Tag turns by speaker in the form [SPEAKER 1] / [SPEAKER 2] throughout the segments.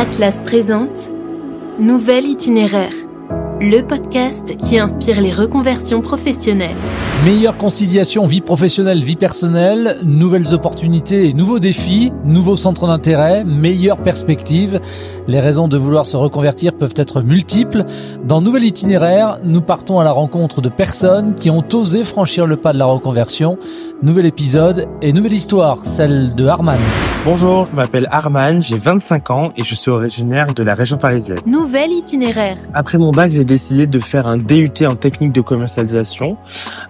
[SPEAKER 1] Atlas présente Nouvel itinéraire, le podcast qui inspire les reconversions professionnelles.
[SPEAKER 2] Meilleure conciliation vie professionnelle, vie personnelle, nouvelles opportunités et nouveaux défis, nouveaux centres d'intérêt, meilleures perspectives. Les raisons de vouloir se reconvertir peuvent être multiples. Dans Nouvel itinéraire, nous partons à la rencontre de personnes qui ont osé franchir le pas de la reconversion. Nouvel épisode et nouvelle histoire, celle de Arman.
[SPEAKER 3] Bonjour, je m'appelle Arman, j'ai 25 ans et je suis originaire de la région parisienne.
[SPEAKER 1] Nouvel itinéraire.
[SPEAKER 3] Après mon bac, j'ai décidé de faire un DUT en technique de commercialisation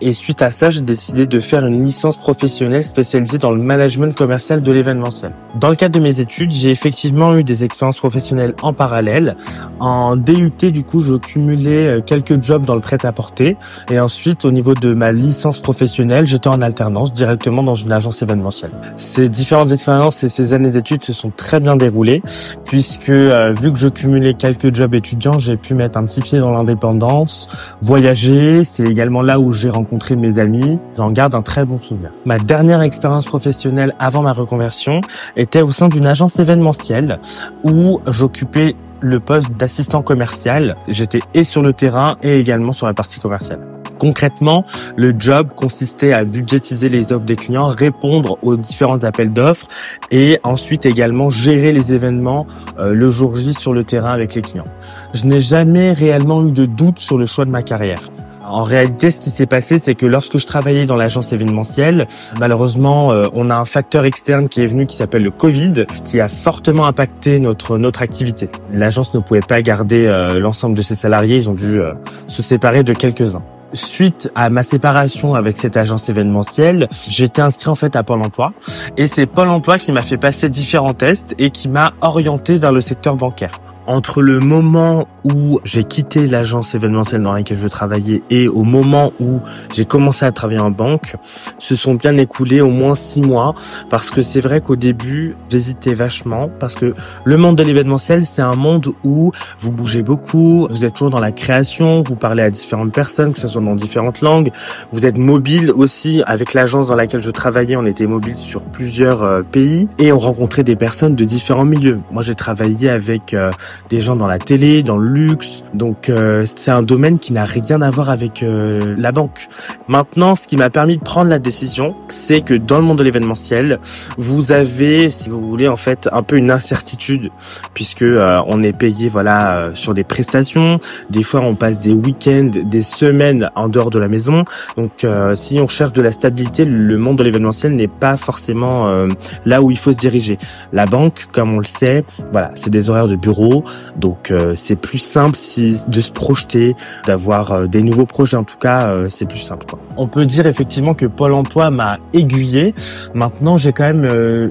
[SPEAKER 3] et suite à ça, j'ai décidé de faire une licence professionnelle spécialisée dans le management commercial de l'événementiel. Dans le cadre de mes études, j'ai effectivement eu des expériences professionnelles en parallèle. En DUT, du coup, je cumulais euh, quelques jobs dans le prêt-à-porter et ensuite, au niveau de ma licence professionnelle, j'étais en alternance directement dans une agence événementielle. Ces différentes expériences et ces années d'études se sont très bien déroulées puisque euh, vu que je cumulais quelques jobs étudiants, j'ai pu mettre un petit pied dans l'indépendance, voyager. C'est également là où j'ai rencontré mes amis. J'en garde un très bon souvenir. Ma dernière expérience professionnelle avant ma reconversion était au sein d'une agence événementielle où j'occupais le poste d'assistant commercial. J'étais et sur le terrain et également sur la partie commerciale. Concrètement, le job consistait à budgétiser les offres des clients, répondre aux différents appels d'offres et ensuite également gérer les événements euh, le jour J sur le terrain avec les clients. Je n'ai jamais réellement eu de doute sur le choix de ma carrière. En réalité, ce qui s'est passé, c'est que lorsque je travaillais dans l'agence événementielle, malheureusement, euh, on a un facteur externe qui est venu qui s'appelle le Covid, qui a fortement impacté notre notre activité. L'agence ne pouvait pas garder euh, l'ensemble de ses salariés, ils ont dû euh, se séparer de quelques-uns. Suite à ma séparation avec cette agence événementielle, j'étais inscrit en fait à Pôle Emploi et c'est Pôle Emploi qui m'a fait passer différents tests et qui m'a orienté vers le secteur bancaire entre le moment où j'ai quitté l'agence événementielle dans laquelle je travaillais et au moment où j'ai commencé à travailler en banque, se sont bien écoulés au moins six mois. Parce que c'est vrai qu'au début, j'hésitais vachement. Parce que le monde de l'événementiel, c'est un monde où vous bougez beaucoup, vous êtes toujours dans la création, vous parlez à différentes personnes, que ce soit dans différentes langues, vous êtes mobile aussi. Avec l'agence dans laquelle je travaillais, on était mobile sur plusieurs euh, pays. Et on rencontrait des personnes de différents milieux. Moi, j'ai travaillé avec euh, des gens dans la télé, dans le luxe. Donc euh, c'est un domaine qui n'a rien à voir avec euh, la banque. Maintenant, ce qui m'a permis de prendre la décision, c'est que dans le monde de l'événementiel, vous avez, si vous voulez, en fait, un peu une incertitude, puisque euh, on est payé, voilà, sur des prestations. Des fois, on passe des week-ends, des semaines en dehors de la maison. Donc, si on cherche de la stabilité, le monde de l'événementiel n'est pas forcément là où il faut se diriger. La banque, comme on le sait, voilà, c'est des horaires de bureau, donc euh, c'est plus simple si, de se projeter, d'avoir euh, des nouveaux projets. En tout cas, euh, c'est plus simple. Quoi. On peut dire effectivement que Pôle Emploi m'a aiguillé. Maintenant, j'ai quand même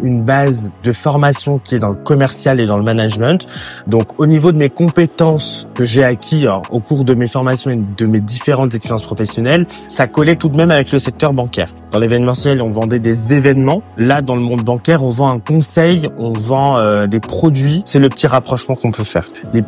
[SPEAKER 3] une base de formation qui est dans le commercial et dans le management. Donc, au niveau de mes compétences que j'ai acquis au cours de mes formations et de mes différentes expériences professionnelles, ça collait tout de même avec le secteur bancaire. Dans l'événementiel, on vendait des événements. Là, dans le monde bancaire, on vend un conseil, on vend des produits. C'est le petit rapprochement qu'on peut faire. Les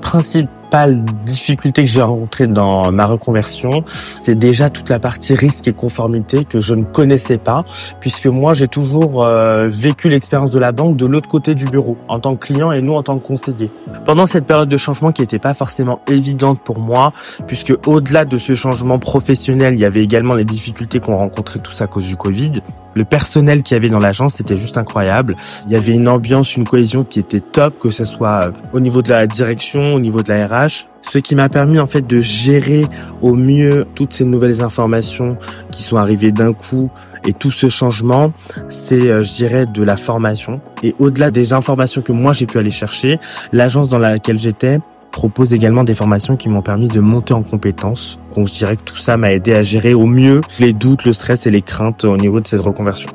[SPEAKER 3] principales difficultés que j'ai rencontrées dans ma reconversion, c'est déjà toute la partie risque et conformité que je ne connaissais pas, puisque moi j'ai toujours euh, vécu l'expérience de la banque de l'autre côté du bureau, en tant que client et nous en tant que conseiller. Pendant cette période de changement qui n'était pas forcément évidente pour moi, puisque au-delà de ce changement professionnel, il y avait également les difficultés qu'on rencontrait tous à cause du Covid, le personnel qu'il y avait dans l'agence, c'était juste incroyable. Il y avait une ambiance, une cohésion qui était top, que ce soit euh, au niveau de la direction, au niveau de la RH. Ce qui m'a permis en fait de gérer au mieux toutes ces nouvelles informations qui sont arrivées d'un coup et tout ce changement, c'est, euh, je dirais, de la formation. Et au-delà des informations que moi j'ai pu aller chercher, l'agence dans laquelle j'étais propose également des formations qui m'ont permis de monter en compétences. Donc je dirais que tout ça m'a aidé à gérer au mieux les doutes, le stress et les craintes au niveau de cette reconversion.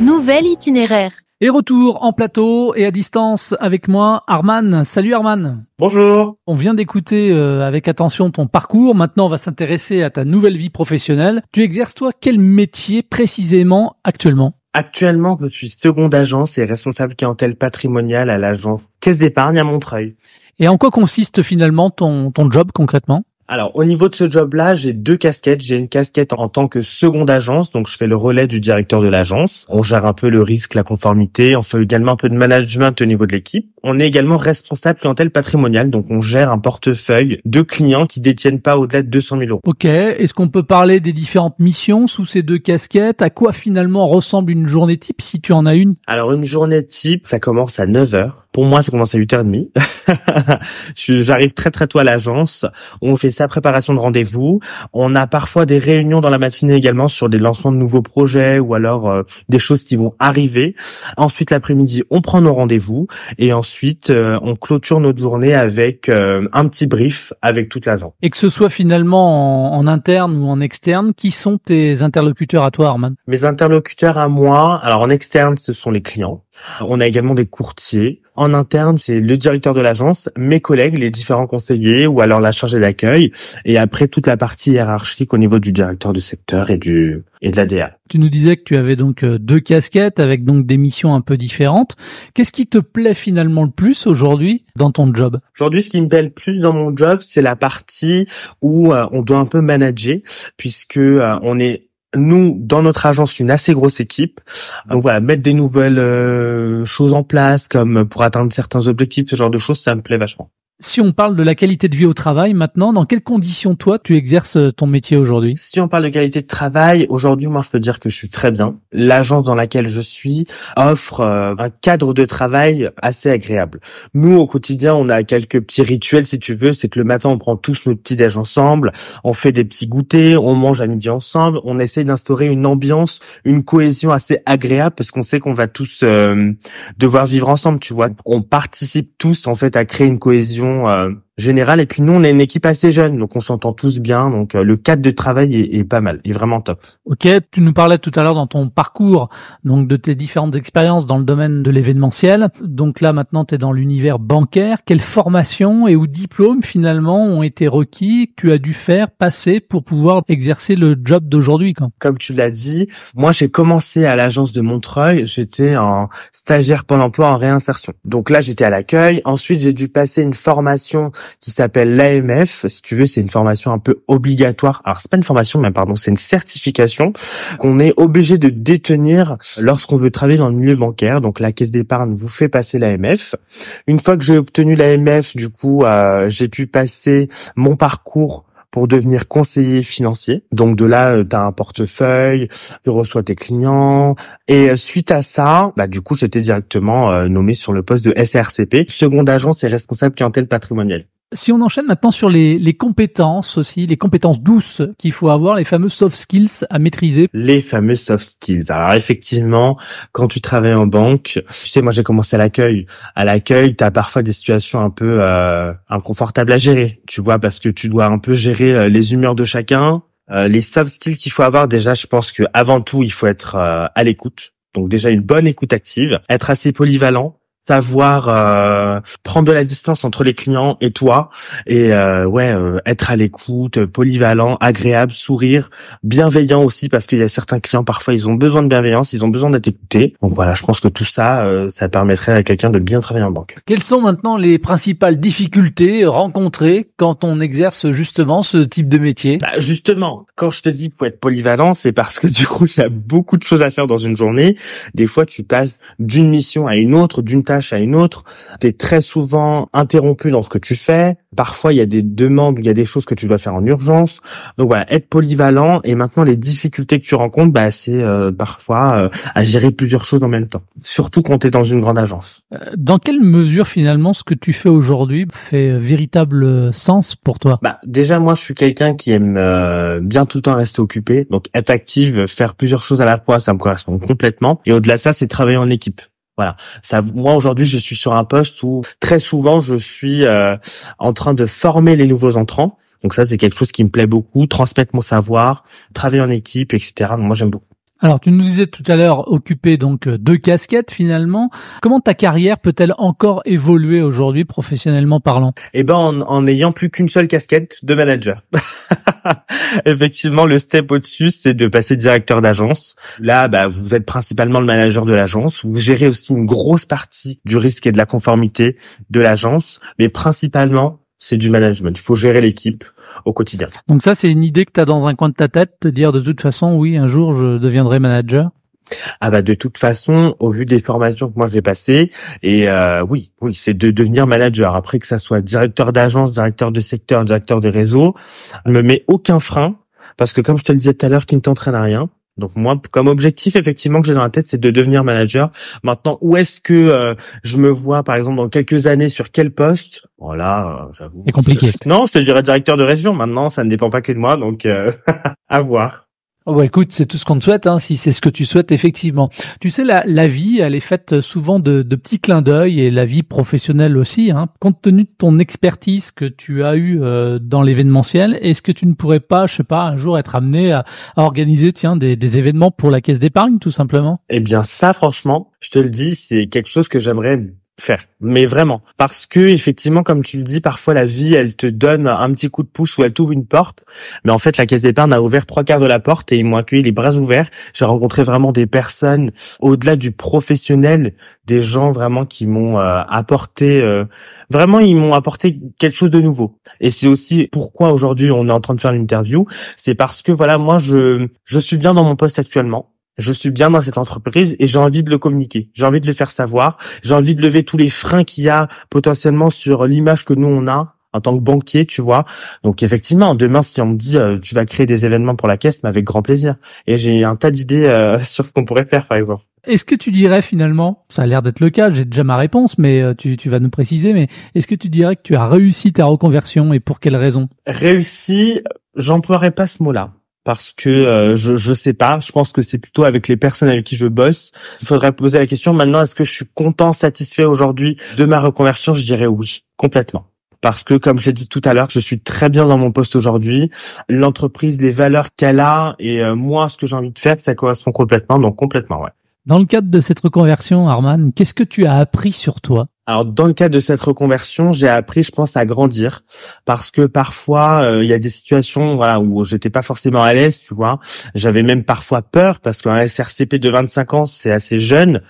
[SPEAKER 1] Nouvel itinéraire.
[SPEAKER 2] Et retour en plateau et à distance avec moi, Arman. Salut Arman.
[SPEAKER 3] Bonjour.
[SPEAKER 2] On vient d'écouter euh, avec attention ton parcours. Maintenant, on va s'intéresser à ta nouvelle vie professionnelle. Tu exerces toi quel métier précisément actuellement?
[SPEAKER 3] Actuellement, je suis seconde agence et responsable clientèle patrimoniale à l'agence Caisse d'épargne à Montreuil.
[SPEAKER 2] Et en quoi consiste finalement ton, ton job concrètement?
[SPEAKER 3] Alors au niveau de ce job-là, j'ai deux casquettes. J'ai une casquette en tant que seconde agence, donc je fais le relais du directeur de l'agence. On gère un peu le risque, la conformité. On fait également un peu de management au niveau de l'équipe. On est également responsable clientèle patrimoniale, donc on gère un portefeuille de clients qui détiennent pas au-delà de 200 000 euros.
[SPEAKER 2] Ok. Est-ce qu'on peut parler des différentes missions sous ces deux casquettes? À quoi finalement ressemble une journée type si tu en as une?
[SPEAKER 3] Alors une journée type, ça commence à 9 heures. Pour moi, ça commence à 8h30. J'arrive très très tôt à l'agence. On fait sa préparation de rendez-vous. On a parfois des réunions dans la matinée également sur des lancements de nouveaux projets ou alors euh, des choses qui vont arriver. Ensuite, l'après-midi, on prend nos rendez-vous et ensuite euh, on clôture notre journée avec euh, un petit brief avec toute l'agence.
[SPEAKER 2] Et que ce soit finalement en, en, interne ou en externe, qui sont tes interlocuteurs à toi, Arman?
[SPEAKER 3] Mes interlocuteurs à moi, alors en externe, ce sont les clients. On a également des courtiers. En interne, c'est le directeur de l'agence, mes collègues, les différents conseillers ou alors la chargée d'accueil. Et après, toute la partie hiérarchique au niveau du directeur du secteur et du et de l'ADA.
[SPEAKER 2] Tu nous disais que tu avais donc euh, deux casquettes avec donc des missions un peu différentes. Qu'est-ce qui te plaît finalement le plus aujourd'hui dans ton job?
[SPEAKER 3] Aujourd'hui, ce qui me plaît le plus dans mon job, c'est la partie où euh, on doit un peu manager puisque euh, on est nous, dans notre agence, une assez grosse équipe. Donc voilà, mettre des nouvelles euh, choses en place, comme pour atteindre certains objectifs, ce genre de choses, ça me plaît vachement.
[SPEAKER 2] Si on parle de la qualité de vie au travail maintenant, dans quelles conditions toi tu exerces euh, ton métier aujourd'hui?
[SPEAKER 3] Si on parle de qualité de travail, aujourd'hui moi je peux dire que je suis très bien. L'agence dans laquelle je suis offre euh, un cadre de travail assez agréable. Nous au quotidien on a quelques petits rituels si tu veux, c'est que le matin on prend tous nos petits déj ensemble, on fait des petits goûters, on mange à midi ensemble, on essaye d'instaurer une ambiance, une cohésion assez agréable parce qu'on sait qu'on va tous euh, devoir vivre ensemble, tu vois. On participe tous en fait à créer une cohésion euh, générale. Et puis nous, on est une équipe assez jeune, donc on s'entend tous bien. Donc euh, le cadre de travail est, est, pas mal, est vraiment top.
[SPEAKER 2] Ok, tu nous parlais tout à l'heure dans ton parcours, donc de tes différentes expériences dans le domaine de l'événementiel. Donc là, maintenant, tu es dans l'univers bancaire. Quelle formation et ou diplômes finalement ont été requis que tu as dû faire passer pour pouvoir exercer le job d'aujourd'hui
[SPEAKER 3] Comme tu l'as dit, moi j'ai commencé à l'agence de Montreuil. J'étais en stagiaire Pôle Emploi en réinsertion. Donc là, j'étais à l'accueil. Ensuite, j'ai dû passer une formation qui s'appelle l'AMF. Si tu veux, c'est une formation un peu obligatoire. Alors, c'est pas une formation, mais pardon, c'est une certification qu'on est obligé de détenir lorsqu'on veut travailler dans le milieu bancaire. Donc, la caisse d'épargne vous fait passer l'AMF. Une fois que j'ai obtenu l'AMF, du coup, euh, j'ai pu passer mon parcours pour devenir conseiller financier. Donc de là, tu as un portefeuille, tu reçois tes clients. Et suite à ça, bah, du coup, j'étais directement euh, nommé sur le poste de SRCP, seconde agence et responsable clientèle patrimoniale.
[SPEAKER 2] Si on enchaîne maintenant sur les, les compétences aussi, les compétences douces qu'il faut avoir, les fameux soft skills à maîtriser.
[SPEAKER 3] Les fameux soft skills. Alors effectivement, quand tu travailles en banque, tu sais, moi j'ai commencé à l'accueil. À l'accueil, tu as parfois des situations un peu euh, inconfortables à gérer, tu vois, parce que tu dois un peu gérer euh, les humeurs de chacun. Euh, les soft skills qu'il faut avoir, déjà, je pense que avant tout, il faut être euh, à l'écoute. Donc déjà une bonne écoute active, être assez polyvalent, savoir euh, prendre de la distance entre les clients et toi et euh, ouais euh, être à l'écoute polyvalent agréable sourire bienveillant aussi parce qu'il y a certains clients parfois ils ont besoin de bienveillance ils ont besoin d'être écoutés. Donc voilà je pense que tout ça euh, ça permettrait à quelqu'un de bien travailler en banque.
[SPEAKER 2] Quelles sont maintenant les principales difficultés rencontrées quand on exerce justement ce type de métier?
[SPEAKER 3] Bah, justement quand je te dis faut être polyvalent c'est parce que du coup il y a beaucoup de choses à faire dans une journée. Des fois tu passes d'une mission à une autre d'une tâche à une autre. Tu es très souvent interrompu dans ce que tu fais. Parfois, il y a des demandes, il y a des choses que tu dois faire en urgence. Donc voilà, être polyvalent. Et maintenant, les difficultés que tu rencontres, bah, c'est euh, parfois euh, à gérer plusieurs choses en même temps. Surtout quand tu es dans une grande agence.
[SPEAKER 2] Euh, dans quelle mesure, finalement, ce que tu fais aujourd'hui fait véritable sens pour toi?
[SPEAKER 3] Bah, Déjà, moi, je suis quelqu'un qui aime bien tout le temps rester occupé. Donc, être active, faire plusieurs choses à la fois, ça me correspond complètement. Et au-delà de ça, c'est travailler en équipe. Voilà. Ça, moi aujourd'hui, je suis sur un poste où très souvent je suis euh, en train de former les nouveaux entrants. Donc ça, c'est quelque chose qui me plaît beaucoup. Transmettre mon savoir, travailler en équipe, etc. Donc moi, j'aime beaucoup.
[SPEAKER 2] Alors, tu nous disais tout à l'heure occuper donc deux casquettes finalement. Comment ta carrière peut-elle encore évoluer aujourd'hui professionnellement parlant?
[SPEAKER 3] Eh ben, en, en ayant plus qu'une seule casquette de manager. Effectivement, le step au-dessus, c'est de passer directeur d'agence. Là, bah, vous êtes principalement le manager de l'agence. Vous gérez aussi une grosse partie du risque et de la conformité de l'agence, mais principalement c'est du management. Il faut gérer l'équipe au quotidien.
[SPEAKER 2] Donc ça, c'est une idée que tu as dans un coin de ta tête, te dire de toute façon, oui, un jour, je deviendrai manager?
[SPEAKER 3] Ah bah de toute façon, au vu des formations que moi j'ai passées, et euh, oui, oui, c'est de devenir manager. Après que ça soit directeur d'agence, directeur de secteur, directeur de réseau, ne me met aucun frein parce que comme je te le disais tout à l'heure, qui ne t'entraîne à rien. Donc moi, comme objectif effectivement que j'ai dans la tête, c'est de devenir manager. Maintenant, où est-ce que euh, je me vois, par exemple, dans quelques années, sur quel poste? Voilà, euh, j'avoue.
[SPEAKER 2] C'est compliqué.
[SPEAKER 3] non, je te dirais directeur de région. Maintenant, ça ne dépend pas que de moi, donc euh, à voir.
[SPEAKER 2] Oh bah écoute, c'est tout ce qu'on te souhaite, hein, si c'est ce que tu souhaites effectivement. Tu sais, la, la vie, elle est faite souvent de, petits clins d'œil et la vie professionnelle aussi. Hein. Compte tenu de ton expertise que tu as eu euh, dans l'événementiel, est-ce que tu ne pourrais pas, je sais pas, un jour être amené à, organiser, tiens, des événements pour la caisse d'épargne, tout simplement?
[SPEAKER 3] Eh bien, ça, franchement, je te le dis, c'est quelque chose que j'aimerais faire. Mais vraiment. Parce que, effectivement, comme tu le dis, parfois la vie, elle te donne un petit coup de pouce ou elle t'ouvre une porte. Mais en fait, la caisse d'épargne a ouvert trois quarts de la porte et ils m'ont accueilli les bras ouverts. J'ai rencontré vraiment des personnes, au-delà du professionnel, des gens vraiment qui m'ont euh, apporté, euh, vraiment, ils m'ont apporté quelque chose de nouveau. Et c'est aussi pourquoi aujourd'hui on est en train de faire l'interview. C'est parce que, voilà, moi, je, je suis bien dans mon poste actuellement je suis bien dans cette entreprise et j'ai envie de le communiquer. J'ai envie de le faire savoir. J'ai envie de lever tous les freins qu'il y a potentiellement sur l'image que nous on a en tant que banquier, tu vois. Donc effectivement, demain, si on me dit euh, tu vas créer des événements pour la caisse, mais avec grand plaisir. Et j'ai un tas d'idées euh, sur ce qu'on pourrait faire, par exemple.
[SPEAKER 2] Est-ce que tu dirais finalement, ça a l'air d'être le cas, j'ai déjà ma réponse, mais euh, tu, tu vas nous préciser, mais est-ce que tu dirais que tu as réussi ta reconversion et pour quelle raison?
[SPEAKER 3] Réussi, j'emploierais pas ce mot-là parce que euh, je je sais pas, je pense que c'est plutôt avec les personnes avec qui je bosse. Il faudrait poser la question maintenant est-ce que je suis content, satisfait aujourd'hui de ma reconversion? Je dirais oui, complètement. Parce que comme je l'ai dit tout à l'heure, je suis très bien dans mon poste aujourd'hui. L'entreprise, les valeurs qu'elle a et euh, moi ce que j'ai envie de faire, ça correspond complètement, donc complètement ouais.
[SPEAKER 2] Dans le cadre de cette reconversion, Arman, qu'est-ce que tu as appris sur toi?
[SPEAKER 3] Alors dans le cadre de cette reconversion, j'ai appris, je pense, à grandir parce que parfois euh, il y a des situations voilà où j'étais pas forcément à l'aise, tu vois. J'avais même parfois peur parce qu'un SRCP de 25 ans c'est assez jeune.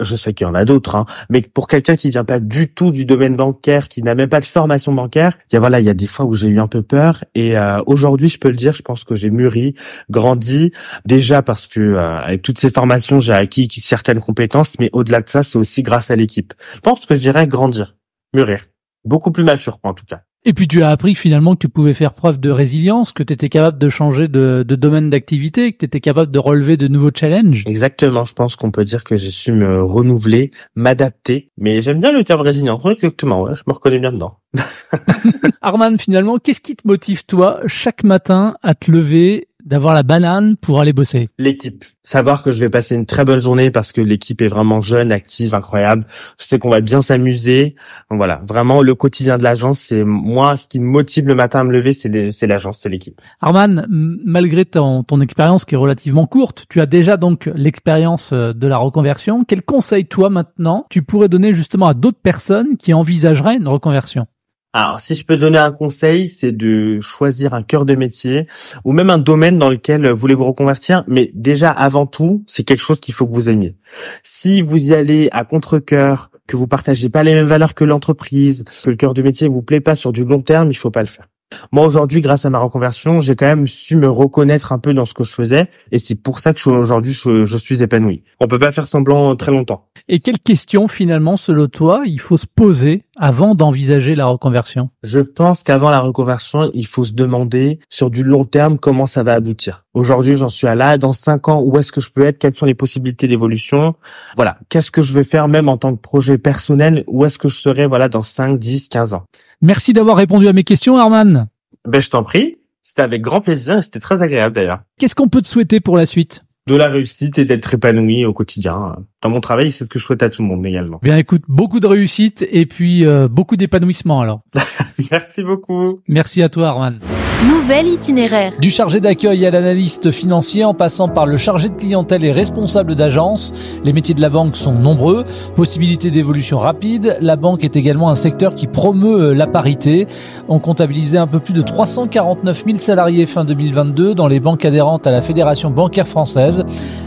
[SPEAKER 3] Je sais qu'il y en a d'autres, hein, mais pour quelqu'un qui vient pas du tout du domaine bancaire, qui n'a même pas de formation bancaire, il y a voilà, il y a des fois où j'ai eu un peu peur et euh, aujourd'hui je peux le dire, je pense que j'ai mûri, grandi déjà parce que euh, avec toutes ces formations j'ai acquis certaines compétences, mais au-delà de ça c'est aussi grâce à l'équipe. Je pense que dirais grandir, mûrir. Beaucoup plus mature, en tout cas.
[SPEAKER 2] Et puis tu as appris finalement que tu pouvais faire preuve de résilience, que tu étais capable de changer de, domaine d'activité, que tu étais capable de relever de nouveaux challenges.
[SPEAKER 3] Exactement, je pense qu'on peut dire que j'ai su me renouveler, m'adapter. Mais j'aime bien le terme résilience, exactement, ouais, je me reconnais bien dedans.
[SPEAKER 2] Arman, finalement, qu'est-ce qui te motive toi chaque matin à te lever d'avoir la banane pour aller bosser
[SPEAKER 3] L'équipe. Savoir que je vais passer une très bonne journée parce que l'équipe est vraiment jeune, active, incroyable. Je sais qu'on va bien s'amuser. Voilà, vraiment le quotidien de l'agence, c'est moi ce qui me motive le matin à me lever, c'est l'agence, c'est l'équipe.
[SPEAKER 2] Arman, malgré ton, ton expérience qui est relativement courte, tu as déjà donc l'expérience euh, de la reconversion. Quel conseil toi maintenant tu pourrais donner justement à d'autres personnes qui envisageraient une reconversion?
[SPEAKER 3] Alors, si je peux donner un conseil, c'est de choisir un cœur de métier ou même un domaine dans lequel vous voulez vous reconvertir. Mais déjà, avant tout, c'est quelque chose qu'il faut que vous aimiez. Si vous y allez à contre-cœur, que vous partagez pas les mêmes valeurs que l'entreprise, que le cœur de métier vous plaît pas sur du long terme, il faut pas le faire. Moi aujourd'hui, grâce à ma reconversion, j'ai quand même su me reconnaître un peu dans ce que je faisais, et c'est pour ça que aujourd'hui je, suis épanoui. On peut pas faire semblant très longtemps.
[SPEAKER 2] Et quelles questions finalement, selon toi, il faut se poser avant d'envisager la reconversion?
[SPEAKER 3] Je pense qu'avant la reconversion, il faut se demander sur du long terme comment ça va aboutir. Aujourd'hui, j'en suis à là. Dans cinq ans, où est-ce que je peux être? Quelles sont les possibilités d'évolution? Voilà. Qu'est-ce que je vais faire même en tant que projet personnel? Où est-ce que je serai voilà dans 5, 10, 15 ans?
[SPEAKER 2] Merci d'avoir répondu à mes questions, Arman.
[SPEAKER 3] Ben, je t'en prie. C'était avec grand plaisir et c'était très agréable d'ailleurs.
[SPEAKER 2] Qu'est-ce qu'on peut te souhaiter pour la suite?
[SPEAKER 3] De la réussite et d'être épanoui au quotidien. Dans mon travail, c'est ce que je souhaite à tout le monde également.
[SPEAKER 2] Bien écoute, beaucoup de réussite et puis euh, beaucoup d'épanouissement alors.
[SPEAKER 3] Merci beaucoup.
[SPEAKER 2] Merci à toi Arman.
[SPEAKER 1] Nouvel itinéraire.
[SPEAKER 2] Du chargé d'accueil à l'analyste financier en passant par le chargé de clientèle et responsable d'agence, les métiers de la banque sont nombreux, possibilités d'évolution rapide, la banque est également un secteur qui promeut euh, la parité. On comptabilisait un peu plus de 349 000 salariés fin 2022 dans les banques adhérentes à la Fédération bancaire française.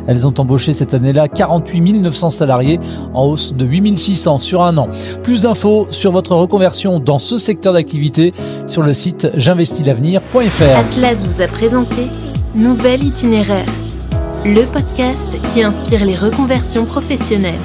[SPEAKER 2] Elles ont embauché cette année-là 48 900 salariés en hausse de 8 600 sur un an. Plus d'infos sur votre reconversion dans ce secteur d'activité sur le site j'investis l'avenir
[SPEAKER 1] Atlas vous a présenté Nouvel itinéraire, le podcast qui inspire les reconversions professionnelles.